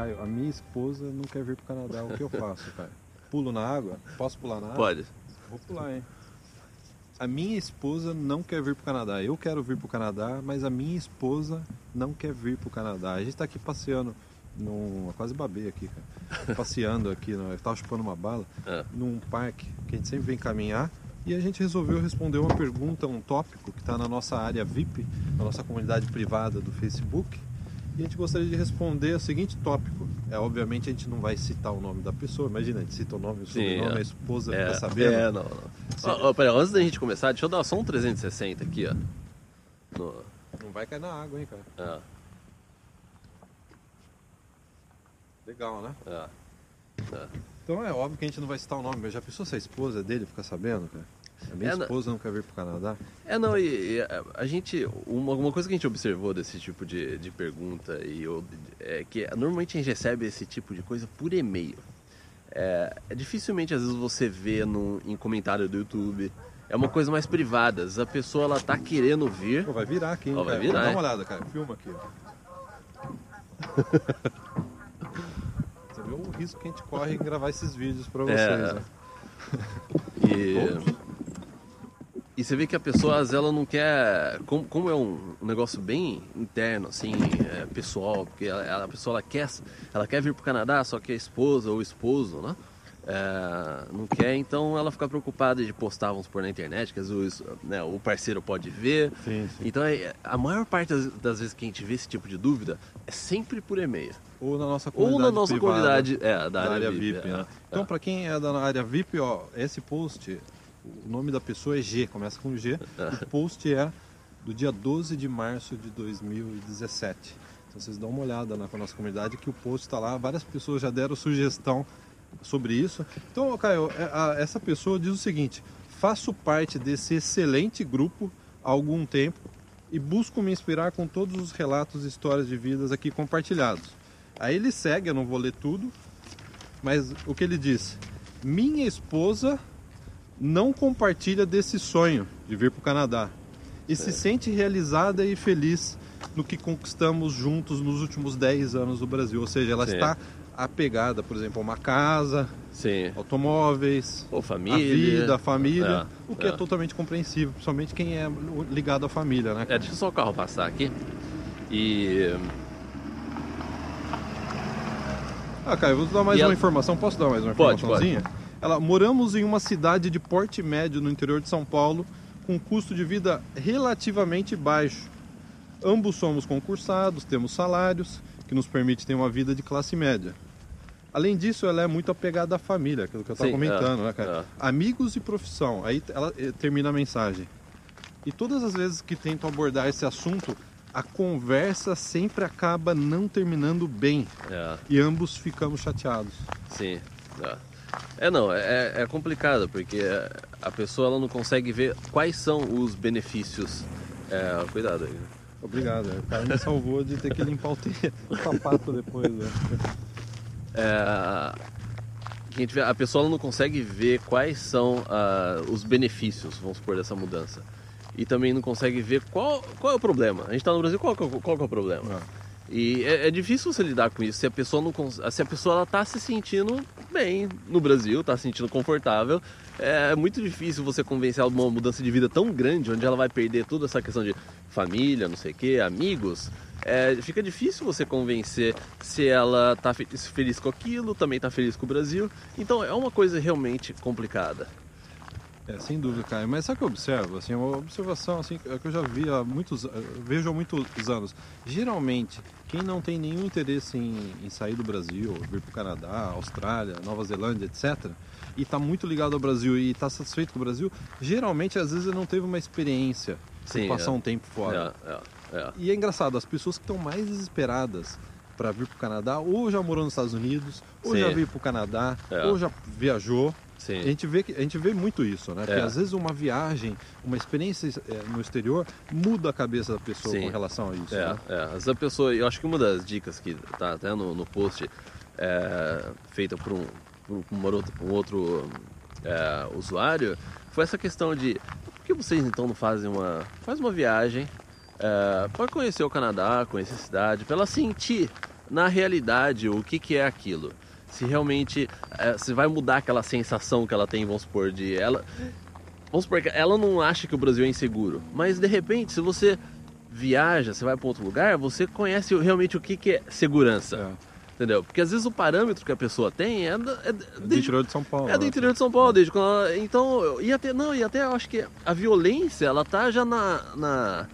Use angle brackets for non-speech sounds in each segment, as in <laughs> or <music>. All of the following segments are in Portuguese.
Caio, a minha esposa não quer vir pro Canadá, o que eu faço, Caio? Pulo na água? Posso pular na água? Pode. Vou pular, hein? A minha esposa não quer vir pro Canadá. Eu quero vir pro Canadá, mas a minha esposa não quer vir pro Canadá. A gente tá aqui passeando num. Quase babei aqui, cara. <laughs> Passeando aqui, no... eu tava chupando uma bala, É. num parque que a gente sempre vem caminhar. E a gente resolveu responder uma pergunta, um tópico que está na nossa área VIP, na nossa comunidade privada do Facebook. A gente gostaria de responder o seguinte tópico. É, obviamente a gente não vai citar o nome da pessoa, imagina, a gente cita o nome, o sobrenome, é. a esposa É, fica sabendo. é, não, não. Ó, pera, antes da gente começar, deixa eu dar só um 360 aqui, ó. No, Não vai cair na água, hein, cara. é, Legal, né? é, é. Então é óbvio que a gente não vai citar o nome, mas já pensou se a esposa dele ficar sabendo, cara? A minha É, esposa não quer vir pro Canadá? É, não, e, e a, a gente. Uma, uma coisa que a gente observou desse tipo de, de pergunta e eu- é que normalmente a gente recebe esse tipo de coisa por e-mail. É, é dificilmente às vezes você vê no, em comentário do YouTube. É uma coisa mais privada. Às vezes a pessoa ela tá querendo vir. Pô, vai virar aqui, hein, Ó, vai virar, Dá hein? uma olhada, cara. Filma aqui. Você vê o risco que a gente corre em gravar esses vídeos pra vocês, É. né? E, e você vê que a pessoa, às ela não quer. Como, como é um, um negócio bem interno, assim, é, pessoal, porque ela- a pessoa ela quer, ela quer vir pro Canadá, só que a esposa ou o esposo, né? é, não quer, então ela fica preocupada de postar, vamos supor, na internet, que às vezes né, o parceiro pode ver. Sim, sim. Então, é, a maior parte das, das vezes que a gente vê esse tipo de dúvida é sempre por e-mail. Ou na nossa Ou comunidade na nossa privada, comunidade é, da, da área, área VIP, é, né? Então, pra quem é da área VIP, ó, esse post, o nome da pessoa é G, começa com G. <laughs> O post é do dia 12 de março de 2017. Então vocês dão uma olhada na nossa comunidade que o post está lá, várias pessoas já deram sugestão sobre isso. Então, Caio, é, essa pessoa diz o seguinte: faço parte desse excelente grupo há algum tempo e busco me inspirar com todos os relatos e histórias de vidas aqui compartilhados. Aí ele segue, eu não vou ler tudo, mas o que ele diz? Minha esposa não compartilha desse sonho de vir para o Canadá e se sente realizada e feliz no que conquistamos juntos nos últimos 10 anos no Brasil. Ou seja, ela Sim. está apegada, por exemplo, a uma casa, Sim. automóveis, Ou a família. vida, a família, É, o que é. é. totalmente compreensível, principalmente quem é ligado à família, né? É, deixa só o carro passar aqui. E. Ah, Caio, vou dar mais E uma ela- informação. Posso dar mais uma Pode, informaçãozinha? Ela, moramos em uma cidade de porte médio no interior de São Paulo, com custo de vida relativamente baixo. Ambos somos concursados, temos salários, que nos permite ter uma vida de classe média. Além disso, ela é muito apegada à família, aquilo que eu estava Sim, comentando, é, né, cara? é. Amigos e profissão. Aí ela eh, termina a mensagem. E todas as vezes que tento abordar esse assunto, a conversa sempre acaba não terminando bem É, e ambos ficamos chateados. sim. É, É, não, é, é complicado, porque a pessoa ela não consegue ver quais são os benefícios. É, cuidado aí. Obrigado, o cara me salvou de ter que limpar o, te- <laughs> o sapato depois. Né? É, vê- a pessoa ela não consegue ver quais são ah, os benefícios, vamos supor, dessa mudança. E também não consegue ver qual, qual é o problema. A gente está no Brasil, qual, é qual que é o problema? E é, é difícil você lidar com isso se a pessoa não se a pessoa ela tá se sentindo bem no Brasil, tá se sentindo confortável. É muito difícil você convencer ela de uma mudança de vida tão grande, onde ela vai perder toda essa questão de família, não sei o que, amigos. É, fica difícil você convencer se ela tá fe- feliz com aquilo, também tá feliz com o Brasil. Então é uma coisa realmente complicada. É, sem dúvida, Caio. Mas sabe o que eu observo? Assim, uma observação assim, que eu já vi há muitos, eu vejo há muitos anos. Geralmente, quem não tem nenhum interesse em, em sair do Brasil, vir para o Canadá, Austrália, Nova Zelândia, etc., e está muito ligado ao Brasil e está satisfeito com o Brasil, geralmente, às vezes, ele não teve uma experiência de Sim, passar é. um tempo fora. É, é, é. E é engraçado, as pessoas que estão mais desesperadas para vir para o Canadá, ou já morou nos Estados Unidos, ou Sim. já veio para o Canadá, É. ou já viajou. Sim. A gente vê que a gente vê muito isso, né? Porque É. às vezes uma viagem, uma experiência é, no exterior muda a cabeça da pessoa Sim. com relação a isso. É, né? é. Essa pessoa, eu acho que uma das dicas que tá até no, no post é, feita por um, por um outro, um outro é, usuário foi essa questão de por que vocês então não fazem uma faz uma viagem é, para conhecer o Canadá, conhecer a cidade, para ela sentir na realidade o que, que é aquilo. Se realmente é, se vai mudar aquela sensação que ela tem, vamos supor, de ela. Vamos supor que ela não acha que o Brasil é inseguro, mas de repente, se você viaja, você vai para outro lugar, você conhece realmente o que, que é segurança. É. Entendeu? Porque às vezes o parâmetro que a pessoa tem é, da- é Do desde- interior de São Paulo. é do né? interior de São Paulo, desde quando ela, Então, e até. Não, e até eu acho que a violência, ela tá já na. na,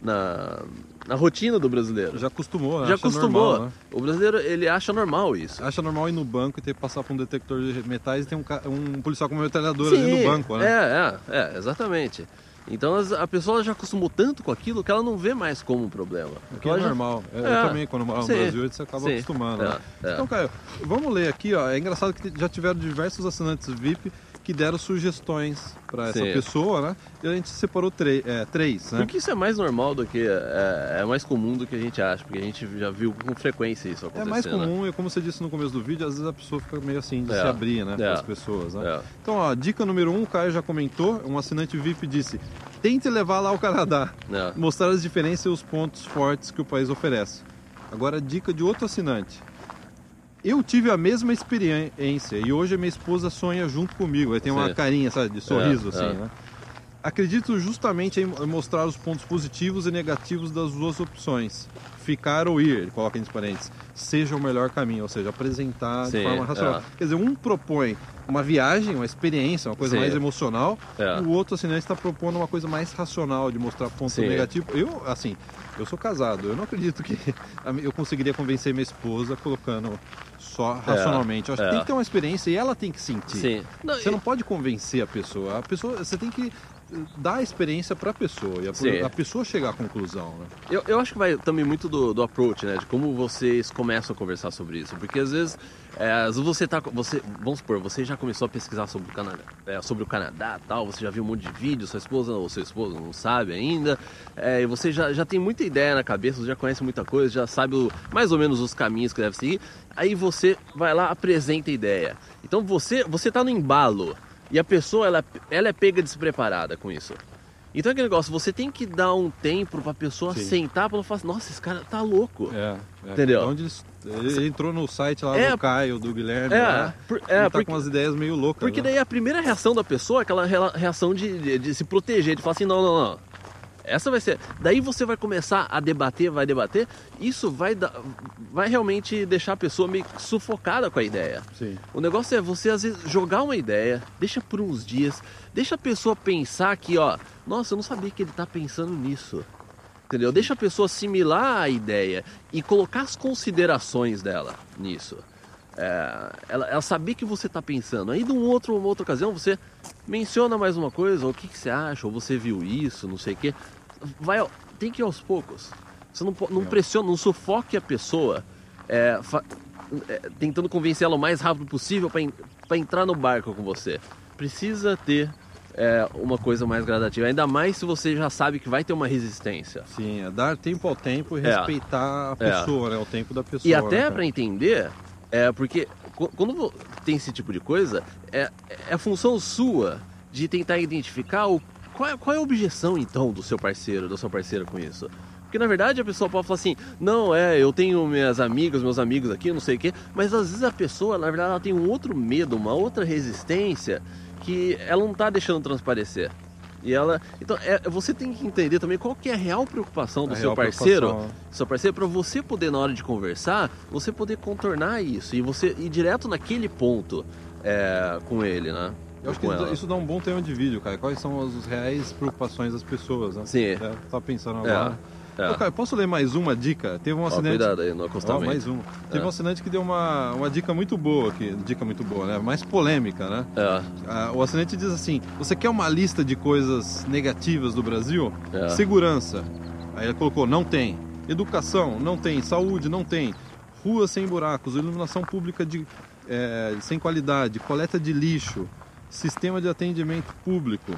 na, na rotina do brasileiro. Já acostumou, né? Já acostumou. normal, né? O brasileiro, ele acha normal isso. Acha normal ir no banco e ter que passar por um detector de metais e tem um, um policial com uma metralhadora ali no banco, né? É, é, é, exatamente. Então a pessoa já acostumou tanto com aquilo que ela não vê mais como um problema. Que Ela é já- normal. É, É. Eu também, quando morava no Brasil, você acaba Sim. acostumando. É, né? é. Então, Caio, vamos ler aqui, ó. É engraçado que já tiveram diversos assinantes VIP que deram sugestões para essa Sim. pessoa, né? E a gente separou é, três, né? Porque isso é mais normal do que. É, é mais comum do que a gente acha, porque a gente já viu com frequência isso É acontecendo. mais né? comum, e como você disse no começo do vídeo, às vezes a pessoa fica meio assim de É. se abrir, né? É. Para as pessoas, né? É. Então, ó, dica número um, o Caio já comentou, um assinante VIP disse, tente levar lá ao Canadá, É. mostrar as diferenças e os pontos fortes que o país oferece. Agora, dica de outro assinante. Eu tive a mesma experiência e hoje a minha esposa sonha junto comigo. Aí tem uma Sim. carinha, sabe, de sorriso, É, assim, é. né? Acredito justamente em mostrar os pontos positivos e negativos das duas opções. Ficar ou ir, ele coloca entre parênteses, seja o melhor caminho, ou seja, apresentar de Sim, forma racional. é. Quer dizer, um propõe uma viagem, uma experiência, uma coisa Sim. mais emocional, É. o outro assinante está propondo uma coisa mais racional, de mostrar ponto Sim. negativo. Eu, assim, eu sou casado, eu não acredito que <laughs> eu conseguiria convencer minha esposa colocando só racionalmente. Eu acho é. que tem que ter uma experiência e ela tem que sentir. Sim. Não, Você e- não pode convencer a pessoa. A pessoa, você tem que dar a experiência para a pessoa e a, Sim. a pessoa chegar à conclusão, né? Eu, eu acho que vai também muito do, do approach, né? De como vocês começam a conversar sobre isso. Porque às vezes, é, às vezes você tá. Você, vamos supor, você já começou a pesquisar sobre o Canadá, é, sobre o Canadá tal, você já viu um monte de vídeos, sua esposa ou seu esposo não sabe ainda. é, e você já, já tem muita ideia na cabeça, você já conhece muita coisa, já sabe o- mais ou menos os caminhos que deve seguir. Aí você vai lá, apresenta a ideia. Então você, você tá no embalo. E a pessoa, ela, ela é pega despreparada com isso. Então é aquele negócio, você tem que dar um tempo pra pessoa Sim. sentar pra ela falar assim, nossa, esse cara tá louco. É, Entendeu? Onde ele, ele entrou no site lá É, do Caio, do Guilherme, é, lá, por- ele é, tá porque- com umas ideias meio loucas. Porque né? daí a primeira reação da pessoa é aquela reação de, de, de se proteger, de falar assim, não, não, não. Essa vai ser. Daí você vai começar a debater, vai debater. Isso vai, dar, vai realmente deixar a pessoa meio sufocada com a ideia. Sim. O negócio é você, às vezes, jogar uma ideia, deixa por uns dias, deixa a pessoa pensar que, ó, nossa, eu não sabia que ele tá pensando nisso. Entendeu? Deixa a pessoa assimilar a ideia e colocar as considerações dela nisso. É, ela, ela saber que você tá pensando. Aí, de um outro, uma outra ocasião, você menciona mais uma coisa, ou o que, que você acha, ou você viu isso, não sei o quê. Vai, tem que ir aos poucos. Você não, não pressiona, não sufoque a pessoa é, fa- é, tentando convencer ela o mais rápido possível para entrar no barco com você. Precisa ter é, uma coisa mais gradativa, ainda mais se você já sabe que vai ter uma resistência. Sim, é dar tempo ao tempo e É. respeitar a É. pessoa, né? O tempo da pessoa. E né, até cara? para entender, é porque qu- quando tem esse tipo de coisa, é, é função sua de tentar identificar o, qual, é, qual é a objeção então do seu parceiro, da sua parceira com isso. Porque na verdade a pessoa pode falar assim, não, é, eu tenho minhas amigas, meus amigos aqui, não sei o quê, mas às vezes a pessoa, na verdade, ela tem um outro medo, uma outra resistência que ela não tá deixando transparecer. E ela. Então, é, você tem que entender também qual que é a real preocupação do A seu parceiro seu parceiro para você poder na hora de conversar você poder contornar isso e você ir direto naquele ponto é, com ele né Eu acho que ela. isso dá um bom tema de vídeo, cara. Quais são as reais preocupações das pessoas, né? Sim. É, tava pensando É, agora. é. Caio, posso ler mais uma dica? Teve um Ó, acidente. cuidado aí no Ó, acostamento mais uma. Teve É. um assinante que deu uma, uma dica muito boa aqui. Dica muito boa, né? Mais polêmica, né? é, Ah, o assinante diz assim: Você quer uma lista de coisas negativas do Brasil? É. Segurança. Aí ele colocou: Não tem. Educação? Não tem. Saúde? Não tem. Ruas sem buracos. Iluminação pública de, é, sem qualidade. Coleta de lixo. Sistema de atendimento público.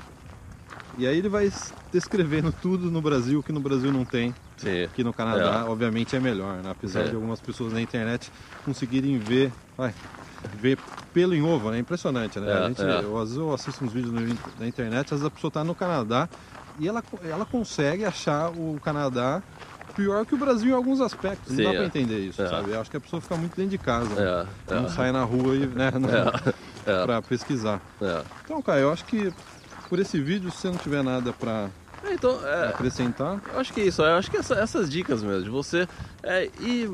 E aí ele vai descrevendo tudo no Brasil que no Brasil não tem. sim. Aqui no Canadá, obviamente, é melhor, né? Apesar É. de algumas pessoas na internet conseguirem ver, vai, ver pelo em ovo, né? Impressionante, né? É, a gente, é. eu, às vezes eu assisto uns vídeos no na internet, às vezes a pessoa está no Canadá e ela, ela consegue achar o Canadá pior que o Brasil em alguns aspectos. Sim, não dá é. pra entender isso, É. sabe? Eu acho que a pessoa fica muito dentro de casa. É, Não é, sai na rua e, né, não, <laughs> é, pesquisar. é. Então, cara, eu acho que por esse vídeo, se você não tiver nada pra É, Então, é, acrescentar, eu acho que é isso, eu acho que essa- essas dicas mesmo, de você é, ir,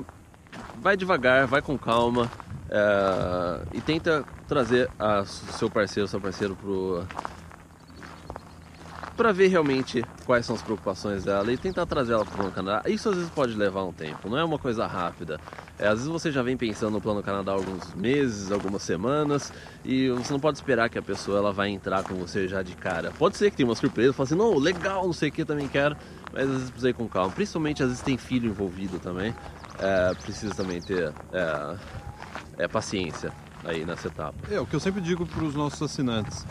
vai devagar, vai com calma é, e tenta trazer a, seu parceiro, seu parceiro pro para ver realmente quais são as preocupações dela e tentar trazer ela para o Plano Canadá. Isso às vezes pode levar um tempo, não é uma coisa rápida. É, às vezes você já vem pensando no Plano Canadá há alguns meses, algumas semanas e você não pode esperar que a pessoa ela vai entrar com você já de cara. Pode ser que tenha uma surpresa, fala assim, não, legal, não sei o que, também quero, mas às vezes precisa ir com calma. Principalmente às vezes tem filho envolvido também, é, precisa também ter é, é, paciência aí nessa etapa. é o que eu sempre digo para os nossos assinantes.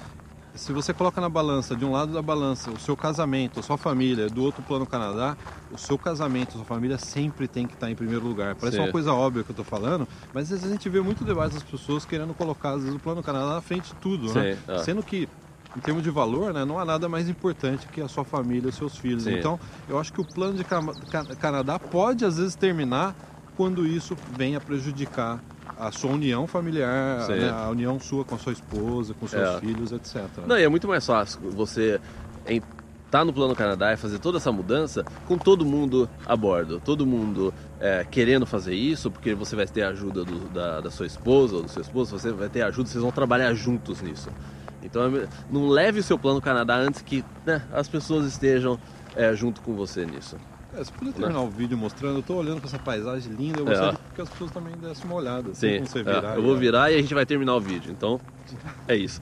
Se você coloca na balança, de um lado da balança, o seu casamento, a sua família, do outro plano Canadá, o seu casamento, a sua família sempre tem que estar em primeiro lugar. Parece Sim. uma coisa óbvia que eu estou falando, mas às vezes a gente vê muito debate das pessoas querendo colocar, às vezes, o plano Canadá na frente de tudo, né? É. Sendo que, em termos de valor, né, não há nada mais importante que a sua família os seus filhos. Sim. Então, eu acho que o plano de Canadá pode, às vezes, terminar quando isso venha prejudicar a sua união familiar, né, a união sua com a sua esposa, com seus É. filhos, etc. Não, e é muito mais fácil você estar no Plano Canadá e fazer toda essa mudança com todo mundo a bordo, todo mundo é, querendo fazer isso, porque você vai ter a ajuda do- da, da sua esposa ou do seu esposo, você vai ter ajuda, vocês vão trabalhar juntos nisso. Então é- não leve o seu Plano Canadá antes que né, as pessoas estejam é, junto com você nisso. É, você podia terminar o vídeo mostrando, eu tô olhando para essa paisagem linda, eu É. gostaria que as pessoas também dessem uma olhada. Tem Sim, como você é, virar eu vou virar e a gente vai terminar o vídeo. Então é isso.